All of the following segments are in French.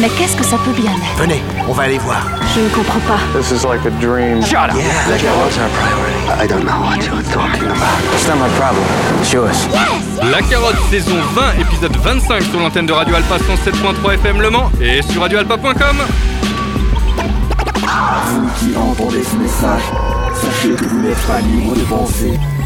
Mais qu'est-ce que ça peut bien être? Venez, on va aller voir. Je ne comprends pas. This is like a dream. Shut up. Yeah, La carotte, our priority. I don't know what you're talking about. It's not my problem. It's yours. La carotte saison 20, épisode 25 sur l'antenne de Radio Alpa 107.3 FM Le Mans et sur radioalpa.com. Vous qui entendez ce message, sachez que vous n'êtes pas libre de penser,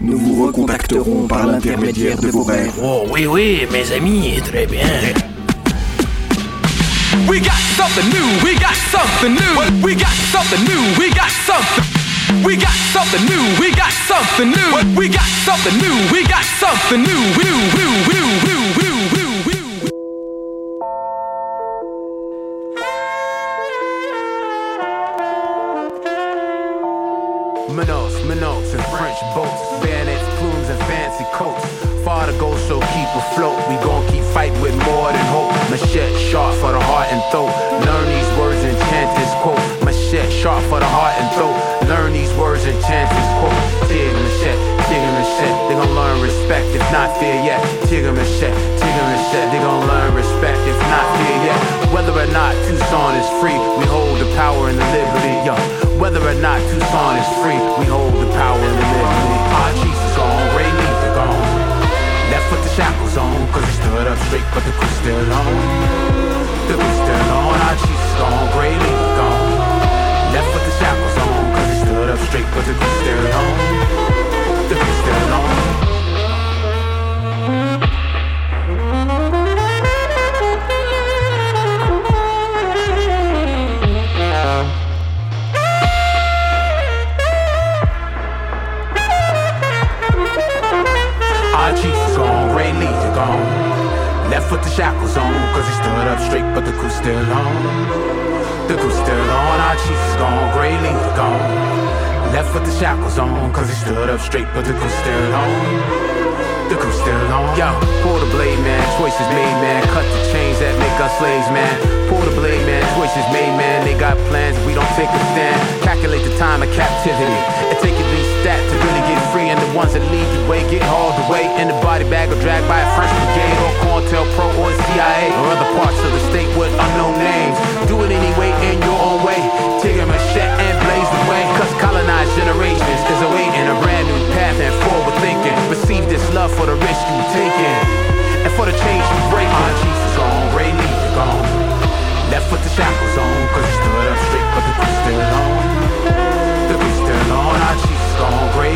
Nous vous recontacterons par l'intermédiaire de vos rêves. Oh oui, oui, mes amis, très bien. We got something new, we got something new. We got something new, we got something. We got something new, we got something new. We got something new, we got something new. New, new, new, new, not fear yet. Tig Tigger and machete. They gon' learn respect, if not fear yet. Whether or not Tucson is free, we hold the power and the liberty. Yo, whether or not Tucson is free, we hold the power and the liberty. Our chiefs is gone, Ray Leaf gone. Left with the shackles on, cause he stood up straight, but the crew still on. The crew still on, our chiefs is gone, Gray Leaf gone. Left with the shackles on, cause he stood up straight, but the crew still on. The crew still on. With the shackles on, cause he stood up straight, but the crew still on. The crew still on, our chief is gone, Lee is gone. Left with the shackles on, cause he stood up straight, but the crew still on. The crew still on. Yo, pull the blade, man. Choices made, man. Cut the chains that make us slaves, man. Pull the blade, man. Choices made, man. They got plans, we don't take a stand. Calculate the time of captivity. And take at least that to really get. And the ones that lead the way get hauled away in the body bag or dragged by a French brigade or COINTELPRO or CIA or other parts of the state with unknown names. Do it anyway in your own way. Take a machete and blaze the way. Cause colonized generations is awaiting a brand new path and forward thinking. Receive this love for the risk you taking. And for the change you break. Our chiefs is gone, Ray Lee gone. Left with the shackles on, cause he stood up straight, but the crew still on. The crew still on, our chiefs gone, Ray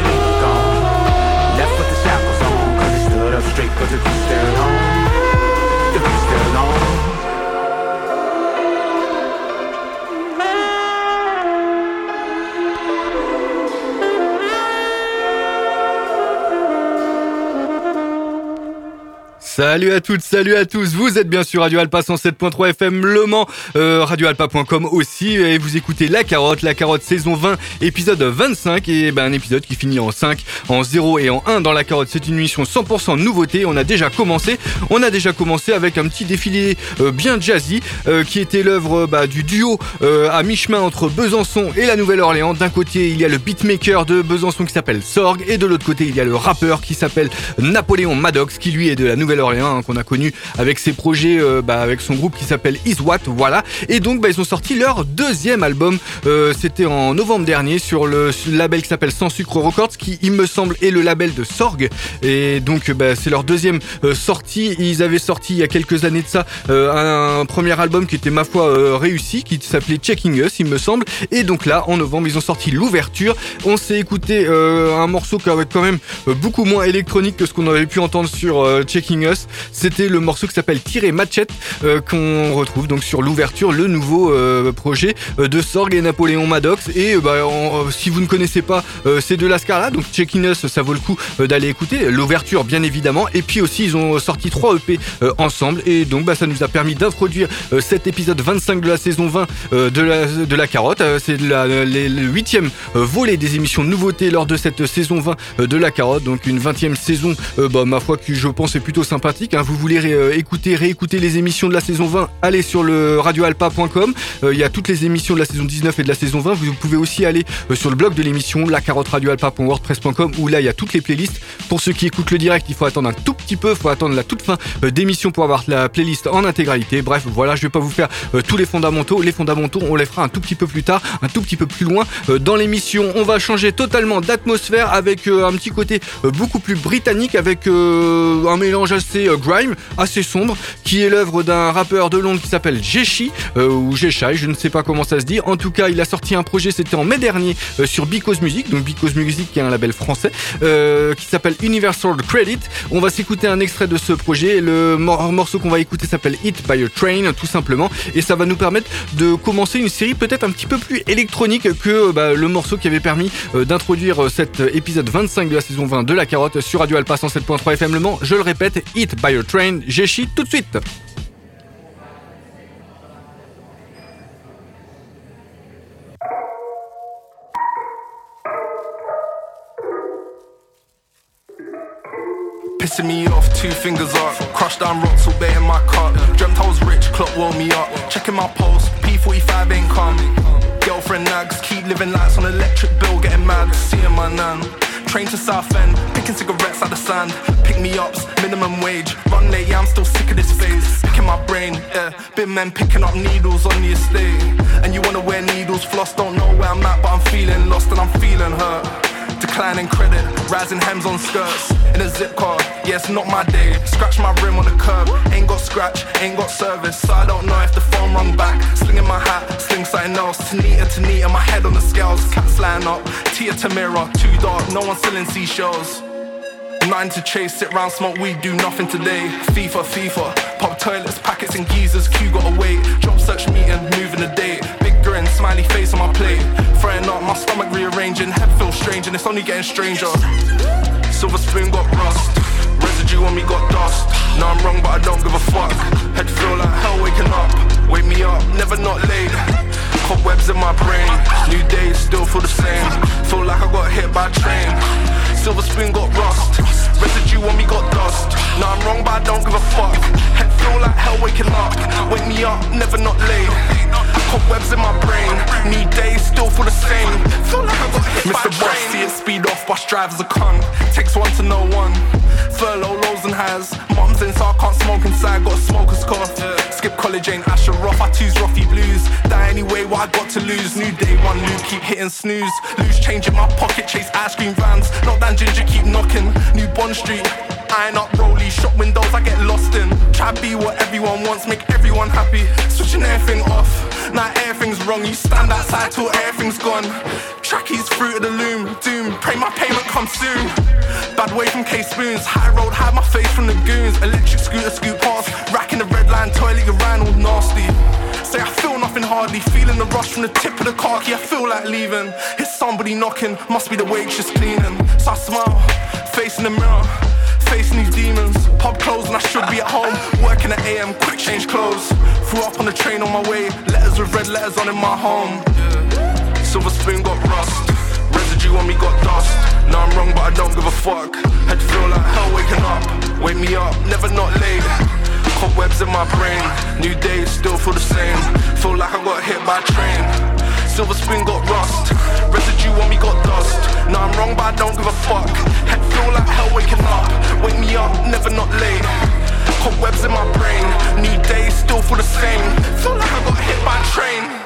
Salut à toutes, salut à tous. Vous êtes bien sûr Radio Alpa 107.3 FM Le Mans, euh, radioalpa.com aussi. Et vous écoutez La Carotte, La Carotte saison 20, épisode 25. Et ben un épisode qui finit en 5, en 0 et en 1 dans La Carotte. C'est une émission 100% nouveauté. On a déjà commencé. On a déjà commencé avec un petit défilé euh, bien jazzy euh, qui était l'œuvre bah, du duo euh, à mi-chemin entre Besançon et la Nouvelle-Orléans. D'un côté, il y a le beatmaker de Besançon qui s'appelle Sorg. Et de l'autre côté, il y a le rappeur qui s'appelle Napoléon Maddox qui lui est de la Nouvelle-Orléans hein, qu'on a connu avec ses projets, euh, bah, avec son groupe qui s'appelle Iswat, voilà. Et donc bah, ils ont sorti leur deuxième album, euh, c'était en novembre dernier sur le label qui s'appelle Sans Sucre Records, qui il me semble est le label de Sorg. Et donc bah, c'est leur deuxième euh, sortie. Ils avaient sorti il y a quelques années de ça euh, un premier album qui était ma foi réussi, qui s'appelait Checking Us, il me semble. Et donc là, en novembre, ils ont sorti l'ouverture. On s'est écouté un morceau avec quand même beaucoup moins électronique que ce qu'on avait pu entendre sur Checking Checking C'était le morceau qui s'appelle Tirer Machette euh, qu'on retrouve donc sur l'ouverture, le nouveau euh, projet euh, de Sorg et Napoléon Maddox. Et bah, si vous ne connaissez pas ces deux lascars là, donc Checking Us, ça vaut le coup d'aller écouter. L'ouverture bien évidemment. Et puis aussi ils ont sorti trois EP ensemble et donc bah, ça nous a permis d'introduire cet épisode 25 de la saison 20 de, la, carotte. C'est le huitième volet des émissions nouveautés lors de cette saison 20 de la carotte. Donc une 20e saison, bah, ma foi, qui je pense est plutôt sympathique. Hein. Vous voulez écouter, réécouter les émissions de la saison 20, allez sur le radioalpa.com. Il y a toutes les émissions de la saison 19 et de la saison 20. Vous pouvez aussi aller sur le blog de l'émission, la carotte radioalpa.wordpress.com, où là il y a toutes les playlists. Pour ceux qui écoutent le direct, il faut attendre un tout petit peu, il faut attendre la toute fin d'émission pour avoir la playlist en intégralité. Bref, voilà, je vais pas vous faire tous les fondamentaux. Les fondamentaux, on les fera un tout petit peu plus tard, un tout petit peu plus loin dans l'émission. On va changer totalement d'atmosphère avec un petit côté beaucoup plus britannique, avec un mélange assez grime, assez sombre, qui est l'œuvre d'un rappeur de Londres qui s'appelle Jeshi, ou Jeshai, je ne sais pas comment ça se dit. En tout cas, il a sorti un projet, c'était en mai dernier, sur Because Music, donc Because Music qui est un label français, qui s'appelle Universal Credit. On va s'écouter un extrait de ce projet. Le morceau qu'on va écouter s'appelle Hit by a Train, tout simplement, et ça va nous permettre de commencer une série peut-être un petit peu plus électronique que bah, le morceau qui avait permis d'introduire cet épisode 25 de la saison 20 de La Carotte sur Radio Alpha 107.3 FM Le. Je le répète, Hit by a Train, Jeshi tout de suite. Pissing me off, two fingers up. Crushed down rocks, all bay in my cut. Dreamt I was rich, clock woke me up. Checking my pulse, P45 ain't come. Girlfriend nags, keep living lights on electric bill, getting mad. Seeing my nan. Train to Southend, picking cigarettes out the sand. Pick me ups, minimum wage. Run late, yeah, I'm still sick of this phase. Picking my brain, yeah. Been men picking up needles on the estate. And you wanna wear needles, floss, don't know where I'm at, but I'm feeling lost and I'm feeling hurt. Declining credit, rising hems on skirts. In a zip car, yeah, it's not my day. Scratch my rim on the curb, ain't got scratch, ain't got service. So I don't know if the phone rung back. Slinging my hat, sling something else. Tanita, Tanita, my head on the scales. Cats line up, Tia Tamira, too dark, no one selling seashells. Nine to chase, sit round, smoke weed, do nothing today. FIFA, FIFA, pop toilets, packets and geezers, Q gotta wait. Job search meeting, moving the date. Big grin, smiley face on my plate. Throwing up, my stomach rearranging, head feels strange and it's only getting stranger. Silver spoon got rust, residue on me got dust. No, I'm wrong, but I don't give a fuck. Head feel like hell waking up. Wake me up, never not late. Cobwebs in my brain, new days still feel the same. Feel like I got hit by a train. Silver spoon got rust, residue on me got dust. No, I'm wrong, but I don't give a fuck. Head feel like hell waking up. Wake me up, never not late. Cobwebs in my brain, new days still feel the same. Feel like I got hit Mr. by a train. Boss, see it speed off, bus drives a cunt. Takes one to know one. Furlough, lows and highs. Mom's in, so I can't smoke inside. Got a smoker's cough. Skip college, ain't Asher rough. I choose roughy blues. Die anyway, what I got to lose. New day, one new keep hitting snooze. Lose change in my pocket, chase ice cream vans. Knock down ginger, keep knocking. New Bond Street. Iron up rolly, shop windows I get lost in. Try be what everyone wants, make everyone happy. Switching everything off, now everything's wrong. You stand outside till everything's gone. Trackies through to the loom, doom. Pray my payment comes soon. Bad way from K spoons, high road, hide my face from the goons. Electric scooter, scoot past, racking the red line, toilet, you all nasty. Say I feel nothing hardly, feeling the rush from the tip of the car key. I feel like leaving. It's somebody knocking, must be the waitress cleaning. So I smile, facing the mirror facing these demons. Pub closed and I should be at home. Working at AM, quick change clothes. Threw up on the train on my way. Letters with red letters on in my home. Silver spoon got rust. Residue on me got dust. Now I'm wrong, but I don't give a fuck. To feel like hell waking up. Wake me up, never not late. Cobwebs in my brain. New days still feel the same. Feel like I got hit by a train. Silver spoon got rust. Residue on me got dust. Now I'm wrong, but I don't give a fuck. Head feel like hell waking up. Wake me up, never not late. Cobwebs in my brain. New days still feel the same. Feel like I got hit by a train.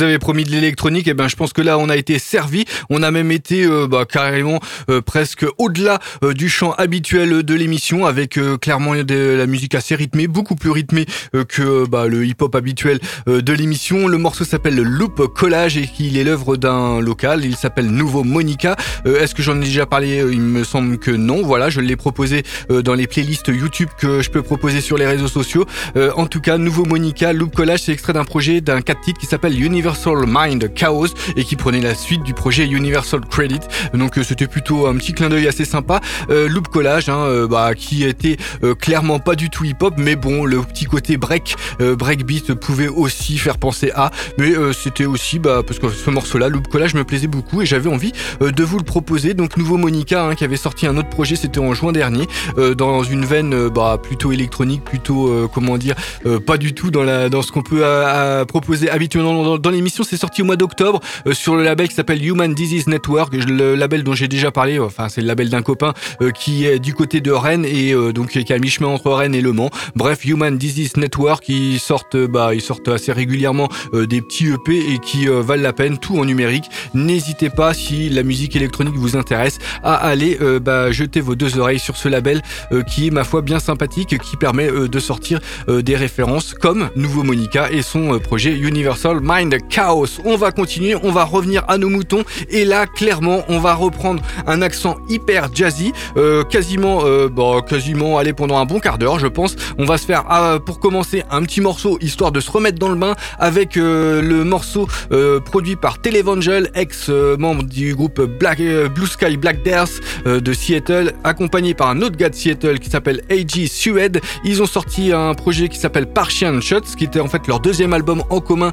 Vous avais promis de l'électronique, et ben je pense que là on a été servi. On a même été euh, bah, carrément euh, presque au-delà euh, du champ habituel de l'émission, avec clairement de la musique assez rythmée, beaucoup plus rythmée que bah, le hip-hop habituel de l'émission. Le morceau s'appelle Loop Collage et qu'il est l'œuvre d'un local. Il s'appelle Nouveau Monica. Est-ce que j'en ai déjà parlé? Il me semble que non. Voilà, je l'ai proposé dans les playlists YouTube que je peux proposer sur les réseaux sociaux. en tout cas, Nouveau Monica, Loop Collage, c'est extrait d'un projet d'un 4 titres qui s'appelle Universal Mind Chaos et qui prenait la suite du projet Universal Credit. Donc euh, c'était plutôt un petit clin d'œil assez sympa. Euh, loop collage, hein, euh, bah, qui était clairement pas du tout hip-hop, mais bon, le petit côté break, breakbeat pouvait aussi faire penser à. Mais c'était aussi, bah, parce que ce morceau-là, Loop collage, me plaisait beaucoup et j'avais envie de vous le proposer. Donc nouveau Monica, hein, qui avait sorti un autre projet, c'était en juin dernier, dans une veine bah, plutôt électronique, plutôt comment dire, pas du tout dans la dans ce qu'on peut proposer habituellement dans, dans l'émission. C'est sorti au mois d'octobre sur le label qui s'appelle Human Disease Network, le label dont j'ai déjà parlé, enfin c'est le label d'un copain euh, qui est du côté de Rennes et euh, donc qui est à mi-chemin entre Rennes et Le Mans. Bref, Human Disease Network, ils sortent, bah ils sortent assez régulièrement euh, des petits EP et qui valent la peine, tout en numérique. N'hésitez pas si la musique électronique vous intéresse à aller bah, jeter vos deux oreilles sur ce label qui est ma foi bien sympathique, qui permet de sortir des références comme Nouveau Monica et son projet Universal Mind Chaos. On va continuer, on va revenir à nos moutons. Et là, clairement, on va reprendre un accent hyper jazzy, euh, quasiment, euh, bon, quasiment aller pendant un bon quart d'heure, je pense. On va se faire, euh, pour commencer, un petit morceau histoire de se remettre dans le bain avec euh, le morceau produit par Televangel, ex-membre du groupe Blue Sky Black Death de Seattle, accompagné par un autre gars de Seattle qui s'appelle A.G. Sued. Ils ont sorti un projet qui s'appelle Partian Shots, qui était en fait leur deuxième album en commun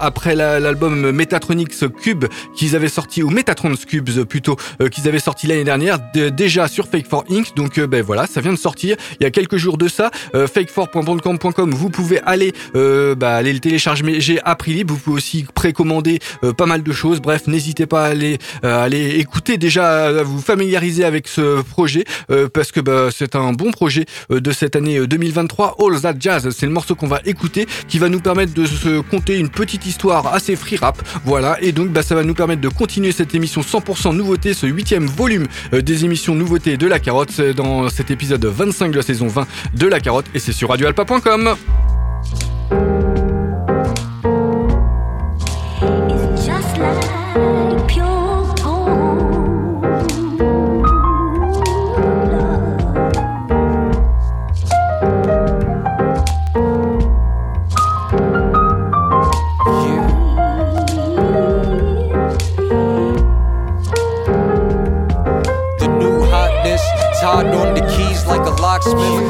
après l'album Metatronics Cube qu'ils avaient sorti, ou Metatron Cubes plutôt, euh, qu'ils avaient sorti l'année dernière, déjà sur Fake 4 Inc. Donc euh, ben voilà, ça vient de sortir il y a quelques jours de ça. Euh, fake4.bandcamp.com, vous pouvez aller, bah, aller le télécharger j'ai à prix libre. Vous pouvez aussi précommander pas mal de choses. Bref, n'hésitez pas à aller, aller écouter déjà, à vous familiariser avec ce projet parce que bah, c'est un bon projet de cette année 2023. All That Jazz, c'est le morceau qu'on va écouter qui va nous permettre de se compter une petite histoire assez free rap. Voilà, et donc bah, ça va nous permettre de continuer cette émission 100% nouveauté, ce huitième volume euh, des émissions nouveautés de la carotte dans cet épisode 25 de la saison 20 de la carotte et c'est sur radioalpa.com. Smith.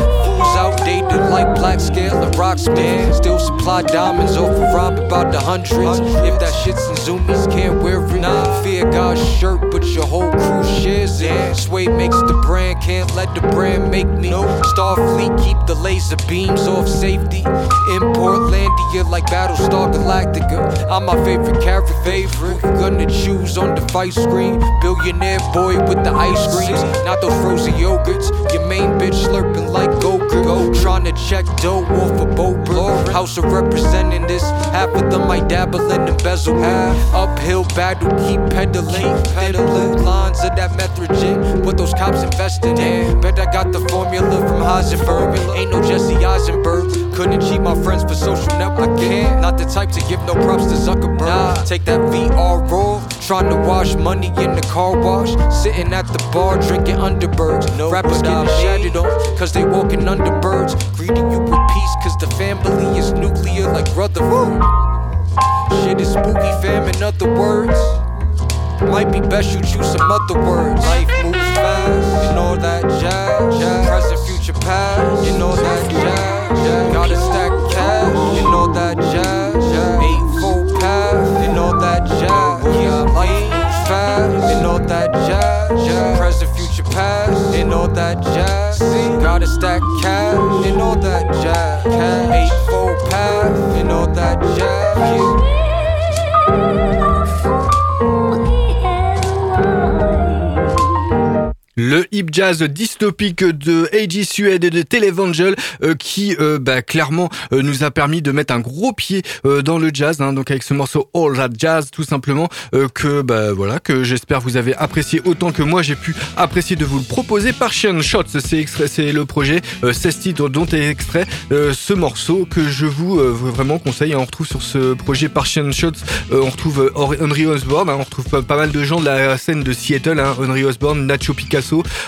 Fools outdated like black scale and rocksmith. Still supply diamonds off of rob about the hundreds. If that shit's in zoomies, can't wear it. Nah. Fear God's shirt, but your whole crew shares it. Sway makes the brand, can't let the brand make me. Starfleet keep the laser beams off safety. In Portlandia like Battlestar Galactica. I'm my favorite character, favorite. Gonna choose on the fight screen. Billionaire boy with the ice creams, not those frozen yogurts. Your main bitch slurping like Goku. Go trying to check dough off a boat. House of representing this. Half of them might dabble in embezzlement. Uphill battle, keep pedaling. Pedaling lines of that metrogen. What those cops invested in. Bet I got the formula from Heisenberg. Ain't no Jesse Eisenberg. Couldn't cheat my friends for social networking. Not the type to give no props to Zuckerberg. Nah, take that VR roll. Trying to wash money in the car wash. Sitting at the bar drinking Underbergs. No, Rappers getting shattered on, cause they walking under birds. Greeting you with peace, cause the family is nuclear like Rutherford. Shit is spooky, fam, in other words. Might be best you choose some other words. Life moves fast, you know that jazz. jazz. Present, future, past, you know that jazz. jazz. Gotta stack cash, you know that jazz. jazz. Eightfold path, you know that jazz. Yeah, life moves fast, you know that jazz. jazz. Present, future, past, you know that jazz. Gotta stack cash, you know that jazz. Eightfold path, you know that jazz. Le hip jazz dystopique de A.G. Suede et de Televangel euh, qui euh, bah, clairement euh, nous a permis de mettre un gros pied dans le jazz, hein, donc avec ce morceau All That Jazz tout simplement que bah, voilà que j'espère vous avez apprécié autant que moi j'ai pu apprécier de vous le proposer. Partian Shots, c'est le projet 16 titres dont est extrait ce morceau que je vous vraiment conseille. On retrouve sur ce projet Partian Shots, on retrouve Henry Osborne, hein, on retrouve pas, mal de gens de la scène de Seattle, hein, Henry Osborne, Nacho Picasso,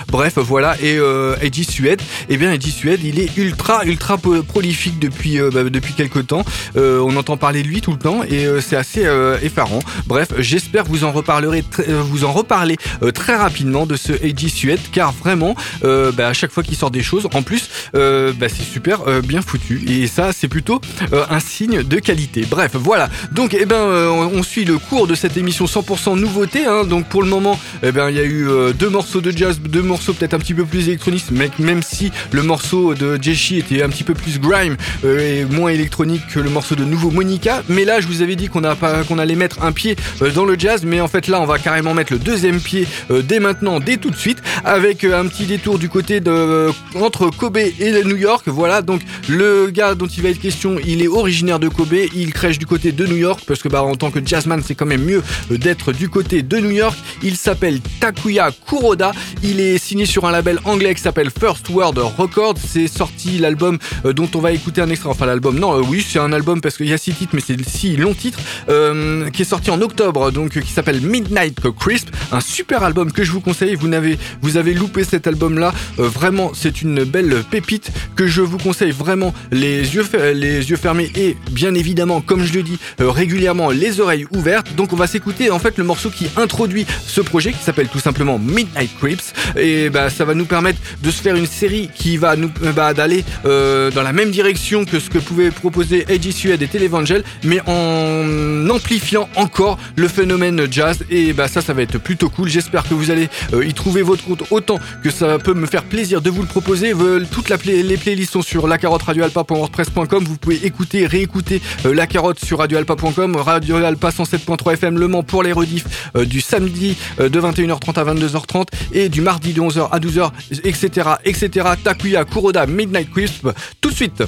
bref voilà et Eddie Suede. Et eh bien Eddie Suede, il est ultra ultra prolifique depuis euh, bah, quelques temps. Euh, on entend parler de lui tout le temps et euh, c'est assez effarant. Bref, j'espère vous en reparlerez vous en reparler très rapidement de ce Eddie Suede car vraiment bah, à chaque fois qu'il sort des choses, en plus bah, c'est super bien foutu et ça c'est plutôt un signe de qualité. Bref, voilà. Donc eh ben on suit le cours de cette émission 100% nouveauté. Hein. Donc pour le moment, eh ben il y a eu deux morceaux de jazz, deux morceaux peut-être un petit peu plus électroniques, mais même si le morceau de Jeshi était un petit peu plus grime euh, et moins électronique que le morceau de nouveau Monica. Mais là, je vous avais dit qu'on qu'on allait mettre un pied euh, dans le jazz, mais en fait là, on va carrément mettre le deuxième pied euh, dès maintenant, dès tout de suite, avec un petit détour du côté de entre Kobe et New York. Voilà, donc le gars dont il va être question, il est originaire de Kobe, il crèche du côté de New York parce que bah en tant que jazzman, c'est quand même mieux d'être du côté de New York. Il s'appelle Takuya Kuroda. Il est signé sur un label anglais qui s'appelle First World Records. C'est sorti l'album euh, dont on va écouter un extrait. Enfin, l'album, non, euh, oui, c'est un album parce qu'il y a six titres, mais c'est six longs titres, euh, qui est sorti en octobre, donc qui s'appelle Midnight Crisp. Un super album que je vous conseille. Vous n'avez, vous avez loupé cet album-là. vraiment, c'est une belle pépite que je vous conseille vraiment les yeux, les yeux fermés et bien évidemment, comme je le dis régulièrement, les oreilles ouvertes. Donc, on va s'écouter en fait le morceau qui introduit ce projet qui s'appelle tout simplement Midnight Et bah, ça va nous permettre de se faire une série qui va nous euh, bah, d'aller euh, dans la même direction que ce que pouvait proposer Edgy Suede et Televangel, mais en amplifiant encore le phénomène jazz. Et bah ça, ça va être plutôt cool. J'espère que vous allez euh, y trouver votre compte autant que ça peut me faire plaisir de vous le proposer. Toutes les playlists sont sur lacarotteradioalpa.wordpress.com. Vous pouvez écouter, réécouter la carotte sur radioalpa.com, Radio Alpa 107.3 FM Le Mans pour les rediffs du samedi de 21h30 à 22h30 et du mardi de 11h à 12h, etc. etc. Takuya Kuroda Midnight Crisp tout de suite.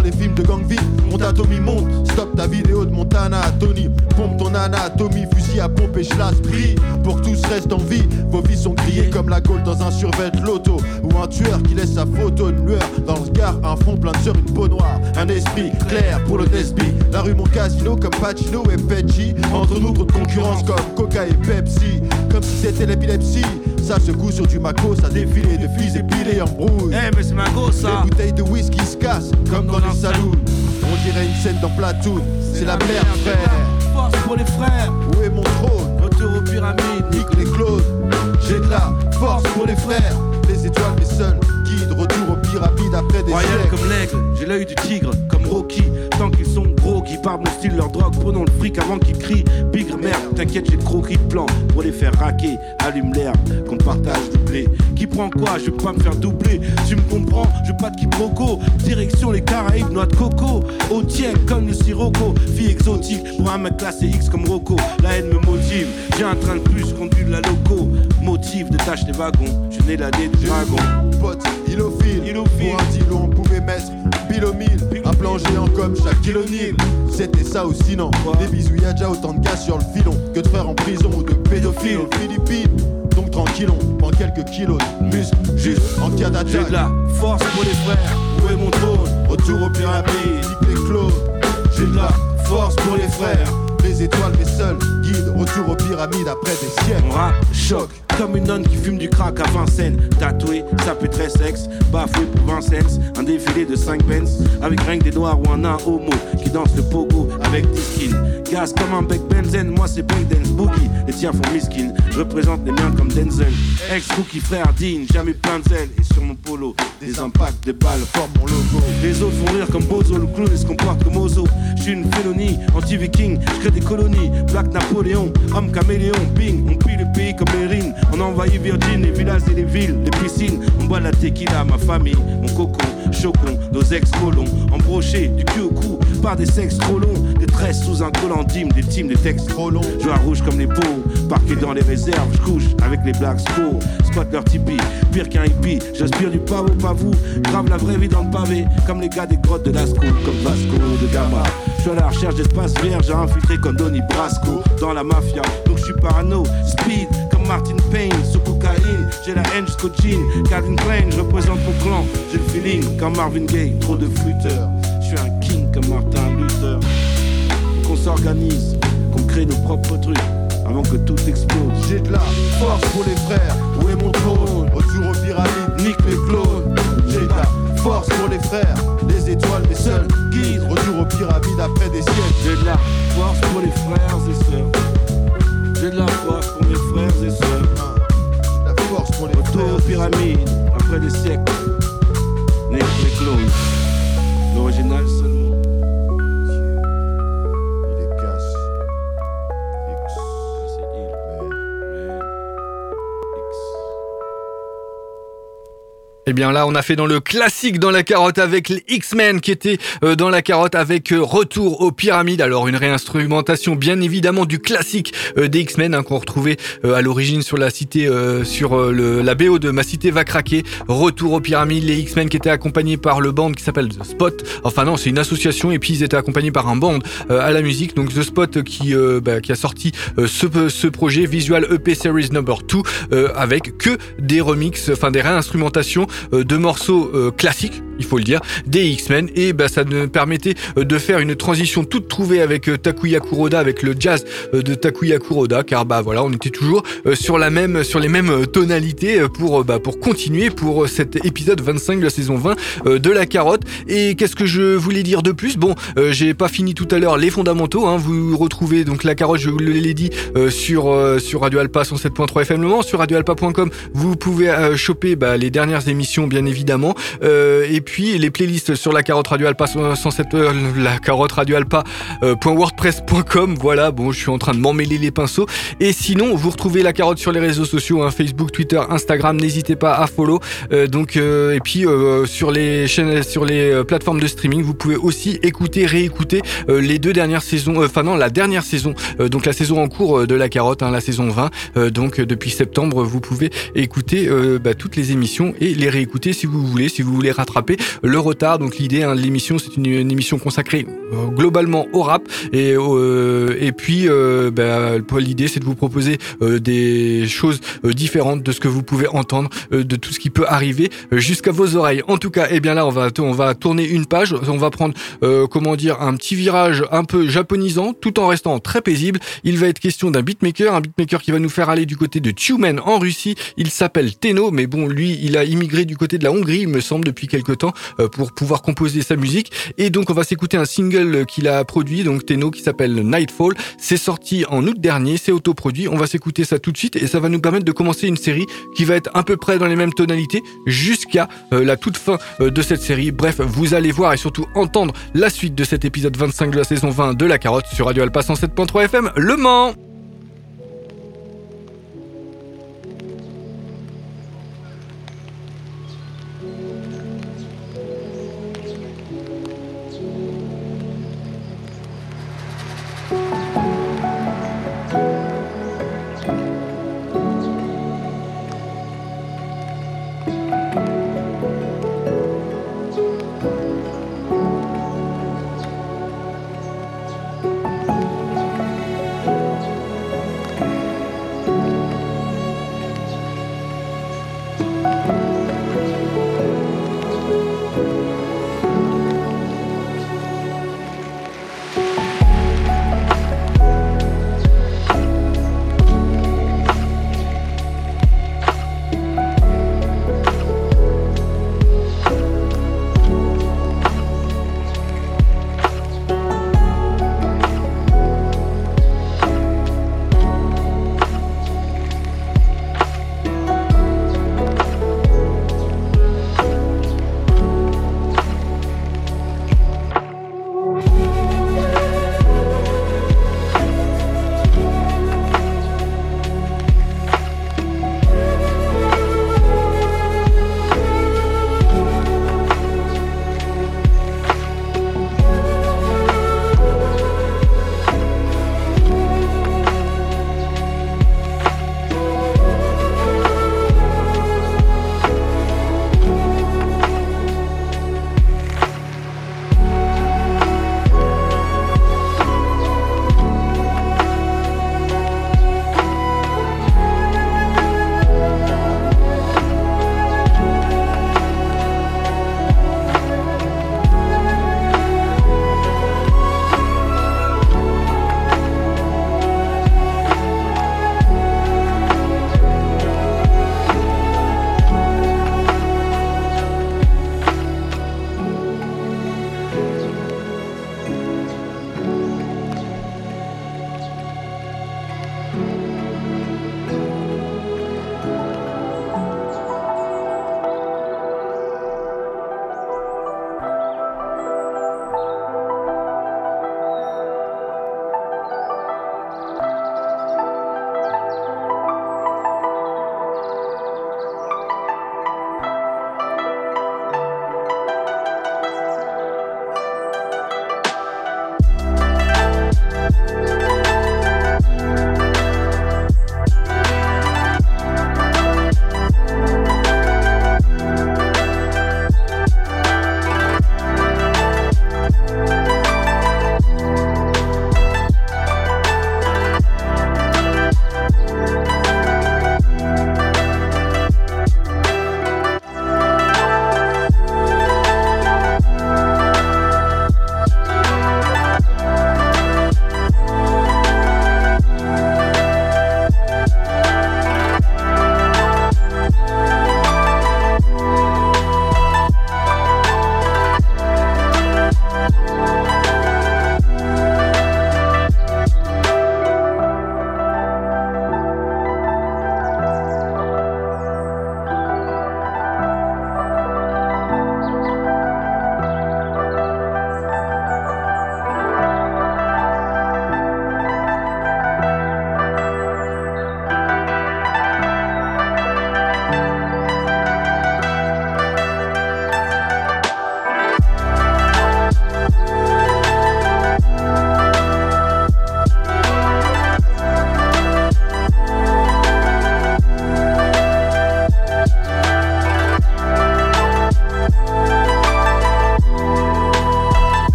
Les films de gang vite, mon Tommy monte. Stop ta vidéo de Montana Tony. Pompe ton anatomie, fusil à pompe et je brille. Pour que tous restent en vie, vos vies sont grillées comme la gaule dans un survêt loto. Ou un tueur qui laisse sa photo, une lueur dans le regard, un fond plein de sueur, une peau noire. Un esprit clair pour le Nesby. La rue mon casino comme Pacino et Peggy. Entre nous, trop de concurrence comme Coca et Pepsi. Comme si c'était l'épilepsie. Ça secoue sur du maco, ça défile de fils épilés en brouille. Eh, mais c'est ma ça! Les bouteilles de whisky se cassent comme dans les saloons. On dirait une scène dans Platoon. C'est la merde, frère. Force pour les frères. Où est mon trône? Retour aux pyramides. Nique les clones. J'ai de la force pour les frères. Les étoiles, mes seuls guides. Retour aux pyramides après des Royal siècles. comme l'aigle. J'ai l'œil du tigre comme Rocky. Tant qu'ils sont gros, qui parlent mon style, leur drogue. Prenons le fric avant qu'ils crient. Bigre merde, t'inquiète, j'ai le croquis de plan pour les faire raquer. Allume l'herbe, qu'on partage du blé. Qui prend quoi? Je veux pas me faire doubler. Tu me comprends? Je veux pas de quiproquo. Direction les Caraïbes, noix de coco. Au tien comme le sirocco. Fille exotique pour un mec classé X comme Rocco. La haine me motive. J'ai un train de plus conduit de la loco. Motive, détache les wagons. Je n'ai l'année du dragon. Pote, ilophile. Pour un dilo, on pouvait mettre pilomile. Un plan géant comme chaque kilonil. C'était ça ou sinon. Des bisous, y'a déjà autant de gars sur le filon que de frères en prison ou de pédophiles aux Philippines. Donc tranquille, on prend quelques kilos de muscles juste en cas d'attaque. J'ai de la force pour les frères. Où est mon trône Retour aux pyramides, les clones. J'ai de la force pour les frères. Les étoiles, mes seuls guides. Retour aux pyramides après des siècles. On choc, comme une nonne qui fume du crack à Vincennes. Tatoué, ça peut très sexe, bafoué pour 20 cents. Un défilé de 5 pence, avec rien des noirs ou un nain homo qui danse le pogo avec des skins. Gaz comme un bec benzène, moi c'est breakdance boogie. Les tiens font miskin, je représente les miens comme Denzel. Ex-rookie frère digne, jamais plein de zèle. Et sur mon polo, des impacts, des balles forment mon logo. Les autres font rire comme Bozo, le clown et se comporte comme Ozo. Je suis une félonie, anti-viking, je crée des colonies. Black Napoléon, homme caméléon, bing, on pille le pays comme les rines. On envahit Virgin, les villages et les villes, les piscines. On boit la tequila, ma famille, mon cocon, chocon, nos ex-colons. Embrochés du cul au cou par des sexes trop longs, des tresses sous un collant d'hymne, des teams, des textes trop longs. Rouge comme les peaux, parqué dans les réserves, je couche avec les blacks squaw, squat leur tipi, pire qu'un hippie. J'aspire du pavot, pas vous, grave la vraie vie dans le pavé, comme les gars des grottes de Lascaux, comme Vasco de Gama. Je suis à la recherche d'espace j'ai infiltré comme Donny Brasco dans la mafia, donc je suis parano, speed Martin Payne, sous cocaïne, j'ai la haine jusqu'au jean, Calvin Klein, je représente mon clan, j'ai le feeling comme Marvin Gaye, trop de flûteurs, je suis un king comme Martin Luther. Qu'on s'organise, qu'on crée nos propres trucs avant que tout explose. J'ai de la force pour les frères. Où est mon trône? Retour aux pyramides, nique les clones. J'ai de la force pour les frères. Les étoiles, mes seuls guides. Retour aux pyramides après des siècles. J'ai de la force pour les frères et sœurs. J'ai de la force pour mes frères et sœurs. La force pour les Retour aux pyramides après des siècles. Nique les clones. L'original Eh bien là, on a fait dans le classique dans la carotte avec les X-Men qui était euh, dans la carotte avec euh, Retour aux pyramides. Alors une réinstrumentation bien évidemment du classique euh, des X-Men hein, qu'on retrouvait à l'origine sur la cité, sur le, la BO de Ma cité va craquer. Retour aux pyramides, les X-Men qui étaient accompagnés par le band qui s'appelle The Spot. Enfin non, c'est une association et puis ils étaient accompagnés par un band à la musique. Donc The Spot qui, bah, a sorti ce, projet Visual EP Series Number 2 euh, avec que des remixes, enfin des réinstrumentations de morceaux euh, classiques, il faut le dire, des X-Men et bah, ça nous permettait euh, de faire une transition toute trouvée avec euh, Takuya Kuroda, avec le jazz euh, de Takuya Kuroda, car bah voilà, on était toujours euh, sur la même, sur les mêmes euh, tonalités euh, pour euh, bah, pour continuer pour euh, cet épisode 25 de la saison 20 euh, de la carotte. Et qu'est-ce que je voulais dire de plus? Bon, euh, j'ai pas fini tout à l'heure les fondamentaux. Hein, vous retrouvez donc la carotte, je vous l'ai dit euh, sur euh, sur Radio Alpa 107.3 FM Le Mans, sur radioalpa.com. Vous pouvez euh, choper bah, les dernières émissions bien évidemment. Euh, et puis les playlists sur la carotte radio alpa 107 euh, la carotte radio alpa euh, .wordpress.com. Voilà, bon, je suis en train de m'emmêler les pinceaux. Et sinon, vous retrouvez la carotte sur les réseaux sociaux, hein, Facebook, Twitter, Instagram. N'hésitez pas à follow. Euh, donc et puis sur les chaînes, sur les plateformes de streaming, vous pouvez aussi écouter, réécouter les deux dernières saisons. Enfin non, la dernière saison. donc la saison en cours de la carotte, hein, la saison 20. Euh, donc depuis septembre, vous pouvez écouter bah, toutes les émissions et les réécouter si vous voulez, si vous voulez rattraper le retard. Donc l'idée hein, de l'émission, c'est une, émission consacrée euh, globalement au rap et euh, et puis euh, bah, l'idée c'est de vous proposer des choses différentes de ce que vous pouvez entendre, de tout ce qui peut arriver jusqu'à vos oreilles. En tout cas, eh bien là on va on va tourner une page, on va prendre comment dire un petit virage un peu japonisant tout en restant très paisible. Il va être question d'un beatmaker, un beatmaker qui va nous faire aller du côté de Tumen en Russie. Il s'appelle Teno, mais bon lui il a immigré du côté de la Hongrie, il me semble depuis quelque temps euh, pour pouvoir composer sa musique. Et donc on va s'écouter un single qu'il a produit, donc Teno, qui s'appelle Nightfall. C'est sorti en août dernier, c'est autoproduit. On va s'écouter ça tout de suite et ça va nous permettre de commencer une série qui va être à peu près dans les mêmes tonalités jusqu'à euh, la toute fin euh, de cette série. Bref, vous allez voir et surtout entendre la suite de cet épisode 25 de la saison 20 de La Carotte sur Radio Alpa 107.3 FM Le Mans.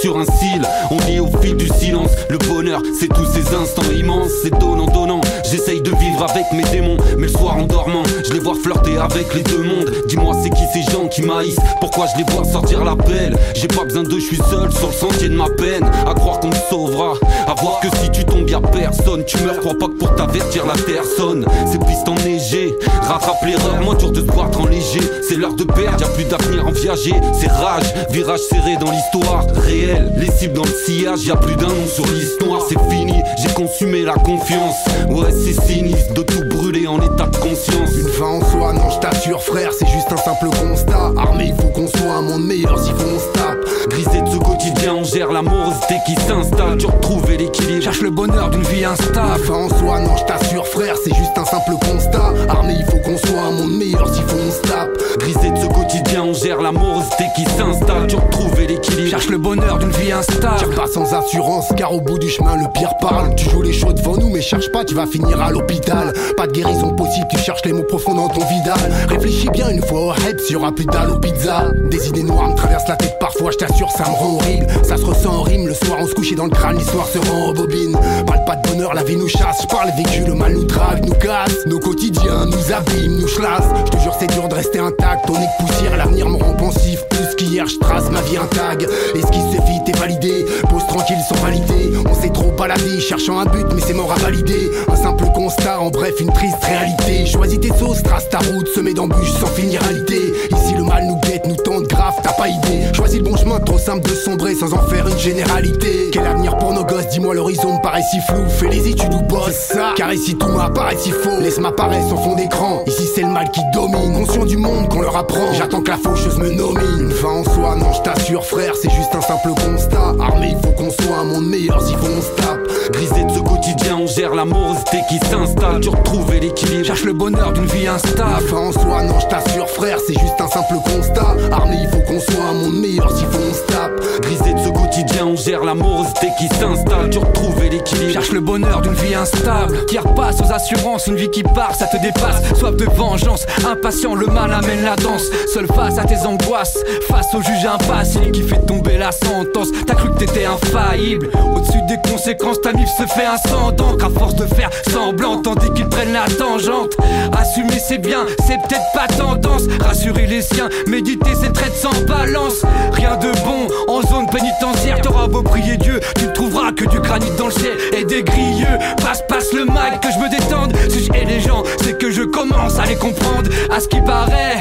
Sur un cil. On lit au fil du silence. Le bonheur, c'est tous ces instants immenses. C'est donnant, donnant. J'essaye de vivre avec mes démons. Mais le soir en dormant, je les vois flirter avec les deux mondes. Dis-moi, c'est qui ces gens qui maïssent Pourquoi je les vois sortir la pelle? J'ai pas besoin d'eux, je suis seul sur le sentier de ma peine. À croire qu'on me sauvera. À voir que si tu tombes, y'a personne. Tu meurs, crois pas que pour t'avertir la terre sonne. C'est pistes enneigées. Rattrape l'erreur, moins dur de battre en léger. C'est l'heure de perdre, y'a plus d'avenir en viager. C'est rage, virage serré dans l'histoire réelle. Les cibles dans le sillage, y'a plus d'un nom sur l'histoire. C'est fini, j'ai consumé la confiance. Ouais, c'est sinistre de tout brûler en état de conscience. Une fin en soi, non, je t'assure, frère, c'est juste un simple constat. Armé, il faut qu'on soit un monde meilleur si on se tape. Grisé de ce quotidien, on gère la morosité qui s'installe. Tu retrouver l'équilibre, cherche le bonheur d'une vie instable. Une fin en soi, non, je t'assure, frère, c'est juste un simple constat. Armé, il faut qu'on soit un monde meilleur si on se tape. Grisé de ce quotidien, on gère la morosité qui s'installe. Tu retrouver l'équilibre, cherche le bonheur d'une vie instable. Tire pas sans assurance, car au bout du chemin, le pire Tu joues les choses devant nous, mais cherche pas, tu vas finir à l'hôpital. Pas de guérison possible, tu cherches les mots profonds dans ton vidal. Réfléchis bien une fois au hype, s'il y aura plus pizza. Des idées noires me traversent la tête parfois, je t'assure, ça me rend horrible. Ça se ressent en rime, le soir on se couchait dans le crâne, l'histoire se rend en bobine. Parle pas de bonheur, la vie nous chasse. Je parle vécu, le mal nous drague, nous casse. Nos quotidiens nous abîment, nous chlassent. Je te jure, c'est dur de rester intact. On est poussière, l'avenir me rend pensif. Plus qu'hier, je trace ma vie intag. Et ce qui se vite est validé. Pose tranquille sans valider. On s'est trop baladé, cherchant un but, mais c'est mort à valider. Un simple constat, en bref, une triste réalité. Choisis tes sauces, trace ta route, semée d'embûches sans finalité. Ici, le mal nous guette, nous tente grave, t'as pas idée. Choisis le bon chemin, trop simple de sombrer sans en faire une généralité. Quel avenir pour nos gosses, dis-moi l'horizon me paraît si flou. Fais les études ou bosse, ça. Car ici tout m'apparaît si faux. Laisse m'apparaître en fond d'écran. Ici c'est le mal qui domine. Conscient du monde qu'on leur apprend. J'attends que la faucheuse me nomine. Une fin en soi, non, je t'assure, frère, c'est juste un simple constat. Armé, il faut qu'on soit un monde meilleur si on se tape. Grisé de ce quotidien, on gère la morosité qui s'installe. Tu retrouver l'équilibre, cherche le bonheur d'une vie instable. Soi, non, je t'assure, frère, c'est juste un simple constat. Armé, il faut qu'on soit un monde meilleur si on se tape. Grisé de ce quotidien, on gère la morosité qui s'installe. Tu retrouver l'équilibre, cherche le bonheur d'une vie instable. Tire pas sans assurance, une vie qui part, ça te dépasse. Soif de vengeance, impatient, le mal amène la danse. Seul face à tes angoisses, face au juge impassible qui fait tomber la sentence. T'as cru que t'étais infaillible. Au-dessus des conséquences, ta se fait ascendant. À force de faire semblant, tandis qu'ils prennent la tangente. Assumer c'est bien, c'est peut-être pas tendance. Rassurer les siens, méditer c'est traite sans balance. Rien de bon en zone pénitentiaire. T'auras beau prier Dieu, tu ne trouveras que du granit dans le ciel et des grilleux. Passe, passe le mal, que je me détende. Si je hais les gens, c'est que je commence à les comprendre. À ce qui paraît,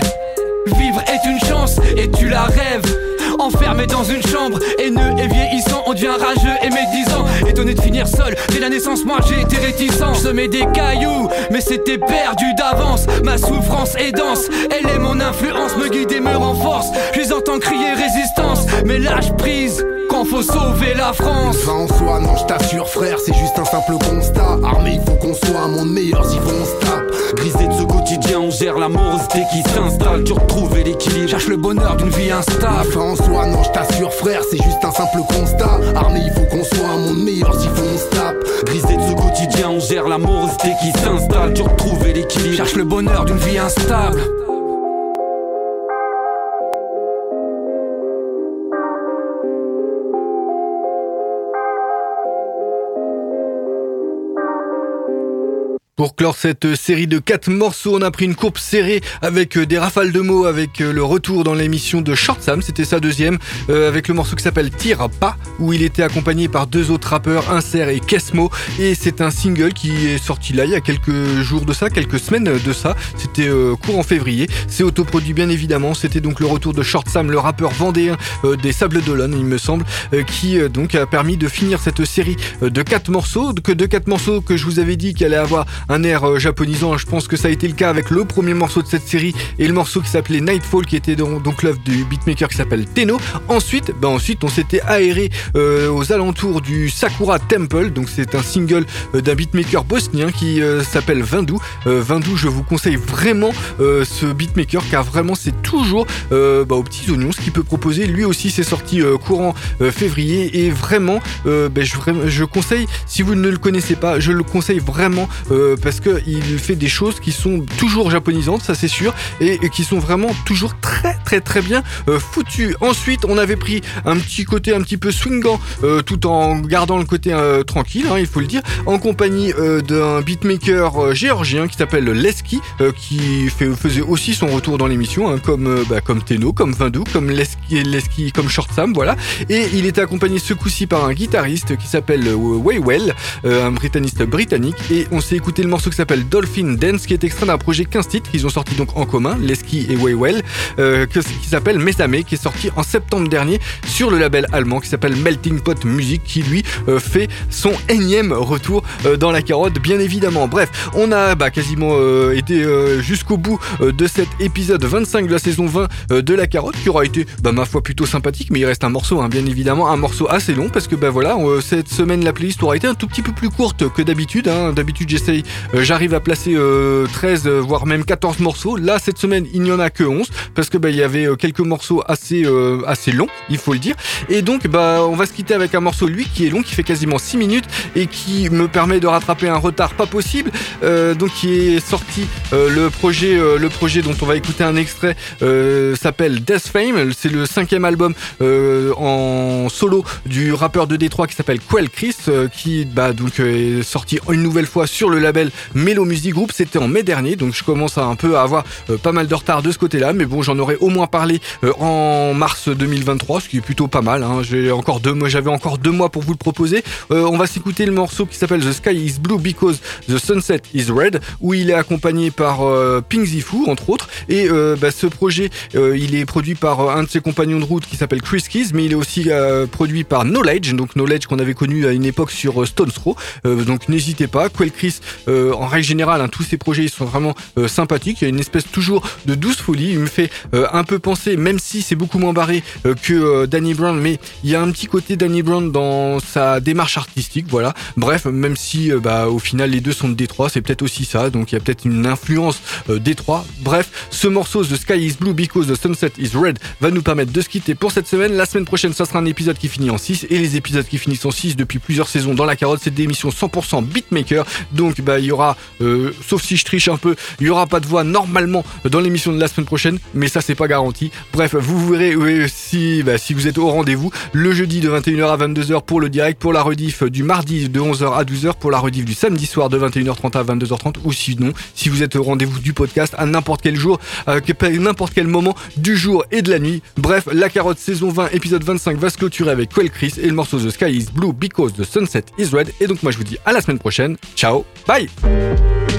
vivre est une chance et tu la rêves. Enfermé dans une chambre, haineux et vieillissant, on devient rageux et médisant. Étonné de finir seul, dès la naissance, moi j'ai été réticent. Je des cailloux, mais c'était perdu d'avance. Ma souffrance est dense, elle est mon influence, me guide et me renforce. Je les entends crier résistance, mais lâche prise quand faut sauver la France. Fin en soi, non, je t'assure, frère, c'est juste un simple constat. Armé, il faut qu'on soit un monde meilleur si on. Grisé de ce quotidien, on gère la morosité qui s'installe. Tu retrouver l'équilibre, cherche le bonheur d'une vie instable. Fin en soi, non, je t'assure, frère, c'est juste un simple constat. Armé, il faut qu'on soit un monde meilleur si on se tape. Grisé de ce quotidien, on gère la morosité qui s'installe. Tu retrouver l'équilibre, cherche le bonheur d'une vie instable. Pour clore cette série de quatre morceaux, on a pris une courbe serrée avec euh, des rafales de mots, avec euh, le retour dans l'émission de Short Sam, c'était sa deuxième, euh, avec le morceau qui s'appelle Tire pas, où il était accompagné par deux autres rappeurs, Inser et Kesmo, et c'est un single qui est sorti là il y a quelques jours de ça, quelques semaines de ça, c'était court en février, c'est autoproduit bien évidemment, c'était donc le retour de Short Sam, le rappeur vendéen des Sables d'Olonne, il me semble, qui donc a permis de finir cette série de quatre morceaux, que de quatre morceaux que je vous avais dit qu'il allait avoir un air euh, japonisant. Je pense que ça a été le cas avec le premier morceau de cette série et le morceau qui s'appelait Nightfall, qui était donc l'œuvre du beatmaker qui s'appelle Teno. Ensuite, ben ensuite, on s'était aéré euh, aux alentours du Sakura Temple. Donc c'est un single euh, d'un beatmaker bosnien qui s'appelle Vindou. Vindou, je vous conseille vraiment ce beatmaker car vraiment c'est toujours bah, aux petits oignons ce qu'il peut proposer. Lui aussi, c'est sorti courant février et vraiment, ben, je, je, conseille si vous ne le connaissez pas, je le conseille vraiment parce que il fait des choses qui sont toujours japonisantes, ça c'est sûr, et, qui sont vraiment toujours très très très bien euh, foutues. Ensuite, on avait pris un petit côté un petit peu swingant, euh, tout en gardant le côté euh, tranquille, hein, il faut le dire, en compagnie d'un beatmaker géorgien qui s'appelle Leski, qui faisait aussi son retour dans l'émission, hein, comme bah, comme Teno, comme Vindou, comme Leski, comme Short Sam, voilà. Et il était accompagné ce coup-ci par un guitariste qui s'appelle Waywell, un britanniste britannique, et on s'est écouté le morceau qui s'appelle Dolphin Dance, qui est extrait d'un projet 15 titres qu'ils ont sorti donc en commun, Leski et Waywell, euh, qui s'appelle Mesame, qui est sorti en septembre dernier sur le label allemand qui s'appelle Melting Pot Music, qui lui euh, fait son énième retour euh, dans la carotte, bien évidemment. Bref, on a bah, quasiment euh, été jusqu'au bout de cet épisode 25 de la saison 20 euh, de la carotte, qui aura été, bah, ma foi, plutôt sympathique, mais il reste un morceau, hein, bien évidemment, un morceau assez long, parce que bah voilà, cette semaine la playlist aura été un tout petit peu plus courte que d'habitude. hein. D'habitude, j'essaye, j'arrive à placer euh, 13, euh, voire même 14 morceaux. Là, cette semaine, il n'y en a que 11, parce que bah, il y avait euh, quelques morceaux assez, euh, assez longs, il faut le dire. Et donc, bah, on va se quitter avec un morceau, lui, qui est long, qui fait quasiment 6 minutes, et qui me permet de rattraper un retard pas possible. Euh, donc, qui est sorti, euh, le projet, euh, le projet dont on va écouter un extrait euh, s'appelle Death Fame. C'est le cinquième album euh, en solo du rappeur de Détroit qui s'appelle Quell Chris, euh, qui bah, donc euh, est sorti une nouvelle fois sur le label Melo Music Group. C'était en mai dernier, donc je commence à un peu à avoir euh, pas mal de retard de ce côté-là, mais bon, j'en aurais au moins parlé euh, en mars 2023, ce qui est plutôt pas mal. Hein. J'ai encore deux mois, j'avais encore deux mois pour vous le proposer. Euh, on va s'écouter le morceau qui s'appelle The Sky Is Blue Because the Sunset Is Red, où il est accompagné par euh, Ping Zifu entre autres. Et bah, ce projet, il est produit par un de ses compagnons de route qui s'appelle Chris Keys, mais il est aussi produit par Knowledge, donc Knowledge qu'on avait connu à une époque sur Stones Throw. Donc n'hésitez pas. Quell Chris, euh, en règle générale, hein, tous ces projets ils sont vraiment euh, sympathiques. Il y a une espèce toujours de douce folie. Il me fait euh, un peu penser, même si c'est beaucoup moins barré que Danny Brown, mais il y a un petit côté Danny Brown dans sa démarche artistique. Voilà. Bref, même si bah, au final les deux sont de Détroit, c'est peut-être aussi ça. Donc il y a peut-être une influence Détroit. Bref, ce morceau The Sky is Blue Because the Sunset is Red va nous permettre de se quitter pour cette semaine. La semaine prochaine, ça sera un épisode qui finit en 6 et les épisodes qui finissent en 6 depuis plusieurs saisons dans la carotte, c'est des émissions 100% beatmaker. Donc bah il y aura, euh, sauf si je triche un peu, il y aura pas de voix normalement dans l'émission de la semaine prochaine, mais ça c'est pas garanti. Bref, vous verrez euh, si, bah, si vous êtes au rendez-vous le jeudi de 21h à 22h pour le direct, pour la rediff du mardi de 11h à 12h, pour la rediff du samedi soir de 21h30 à 22h30 ou sinon si vous êtes au rendez-vous du podcast à n'importe quel jour, à n'importe quel moment du jour et de la nuit. Bref, la carotte saison 20 épisode 25 va se clôturer avec Quell Chris et le morceau The Sky is Blue Because the Sunset is Red. Et donc moi je vous dis à la semaine prochaine. Ciao, bye Yeah.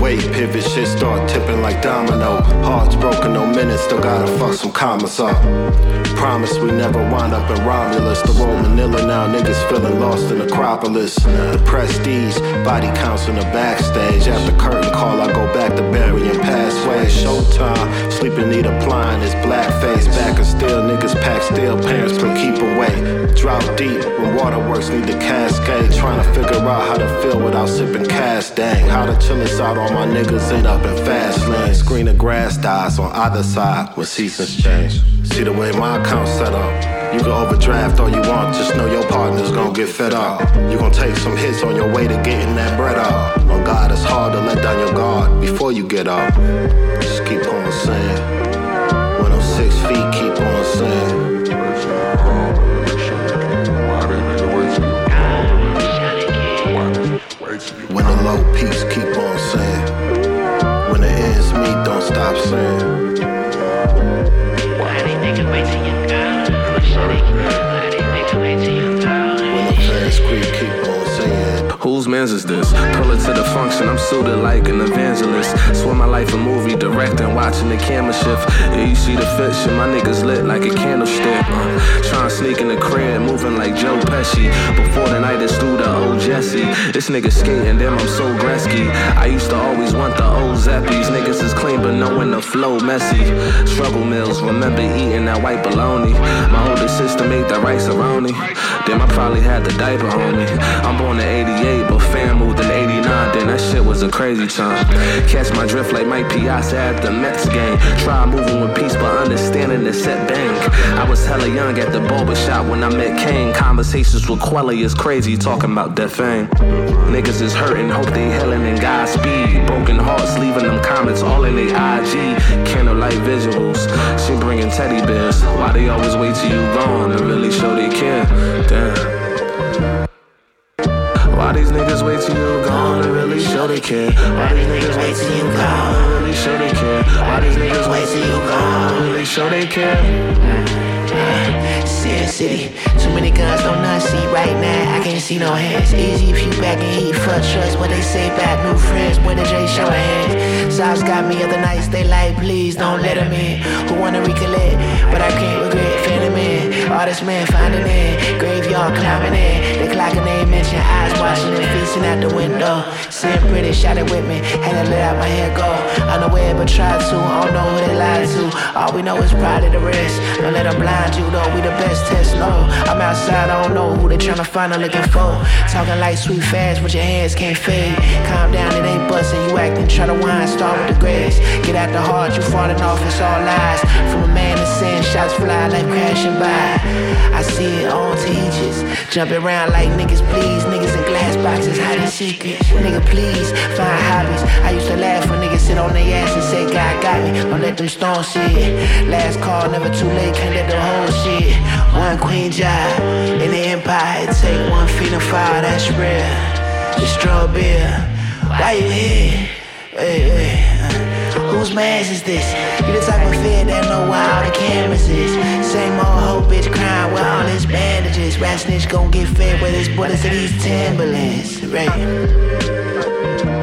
Way, pivot shit start tipping like domino. Hearts broken, no minutes, still gotta fuck some commas up. Promise we never wind up in Romulus. The roll Manila now, niggas feeling lost in Acropolis. The prestige, body counts in the backstage. After curtain call, I go back to burying pathways. Showtime, sleeping need applying his blackface. Back and still, niggas pack steel, parents play keep away. Drought deep, when waterworks need to cascade. Trying to figure out how to feel without sipping cast. Dang, how to chill us out, all my niggas end up in fast lane. Screen of grass dies on either side when seasons change. See the way my account's set up. You can overdraft all you want, just know your partner's gonna get fed up. You gonna take some hits on your way to getting that bread up. On God, it's hard to let down your guard before you get up. Just keep on saying. When I'm six feet, keep on saying. When the low peaks, keep money don't stop, saying. Why they niggas wait till you die? Why they niggas wait till you die? When the Paris creep, keep on Whose man's is this? Pull it to the function, I'm suited like an evangelist. Swear my life a movie, directing, watching the camera shift. Yeah, you see the fiction, my niggas lit like a candlestick. Uh, trying to sneak in the crib, moving like Joe Pesci. Before the night is through the old Jesse. This nigga skating, damn, I'm so Gretzky. I used to always want the old Zappies. Niggas is clean, but knowing the flow messy. Struggle mills, remember eating that white bologna. My older sister made that rice aroni. Damn, I probably had the diaper on me. I'm born in 88, but fam moved in 89. Then that shit was a crazy time. Catch my drift like Mike Piazza at the Mets game. Try moving with peace, but understanding the set bank. I was hella young at the barber shop when I met Kane. Conversations with Quelly is crazy, talking about death fame. Niggas is hurting, hope they healing in Godspeed. Broken hearts, leaving them comments all in their IG. Candlelight visuals, she bringing teddy bears. Why they always wait till you gone to really show they care? Damn. Why these niggas wait till you gone to really show they care? All these niggas wait till you gone to really show they care? Why these niggas wait till you gone to really show they care? Sin City, too many guns, don't none see right now. I can't see no hands. Easy if you back and heat, fuck trust. What they say about new friends, when the J show hands. Sauce got me other nights, they like, please don't let them in. Who wanna recollect, but I can't regret, phantom in. Artist man finding in, graveyard climbing in. They clocking they mention eyes watching and feasting out the window. Seeing pretty, shot it with me, had to let out my hair go. Unaware, but tried to, I don't know who they lied to. All we know is pride probably the rest. Don't let them blind you though, we the best test, no. I'm outside, I don't know who they tryna find or looking for. Talking like sweet fast, but your hands can't fade. Calm down, it ain't busting, you acting, try to whine, start with the grace. Get out the heart, you falling off, it's all lies. From a man to sin, shots fly like crashing by. I see it on teachers, jumping around like niggas, please. Niggas in glass boxes, hiding secrets. Nigga, please, find hobbies. I used to laugh when niggas sit on their ass and say, God got me. Don't let them stones see it. Last call, never too late, can't let the whole shit. One queen job in the empire, take one freedom fire, that's real. Just draw beer. Why you here? Hey, hey. Whose mask is this? You the type of fear that know where all the cameras is. Same old hoe bitch crying with all his bandages. Rat snitch gon' get fed with his bullets to these Timberlands. Right.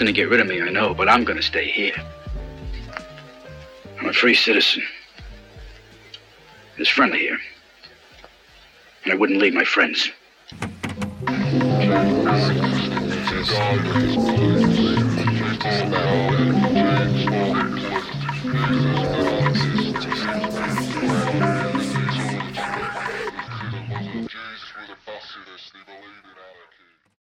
To get rid of me, I know, but I'm gonna stay here. I'm a free citizen. There's friendly here. And I wouldn't leave my friends.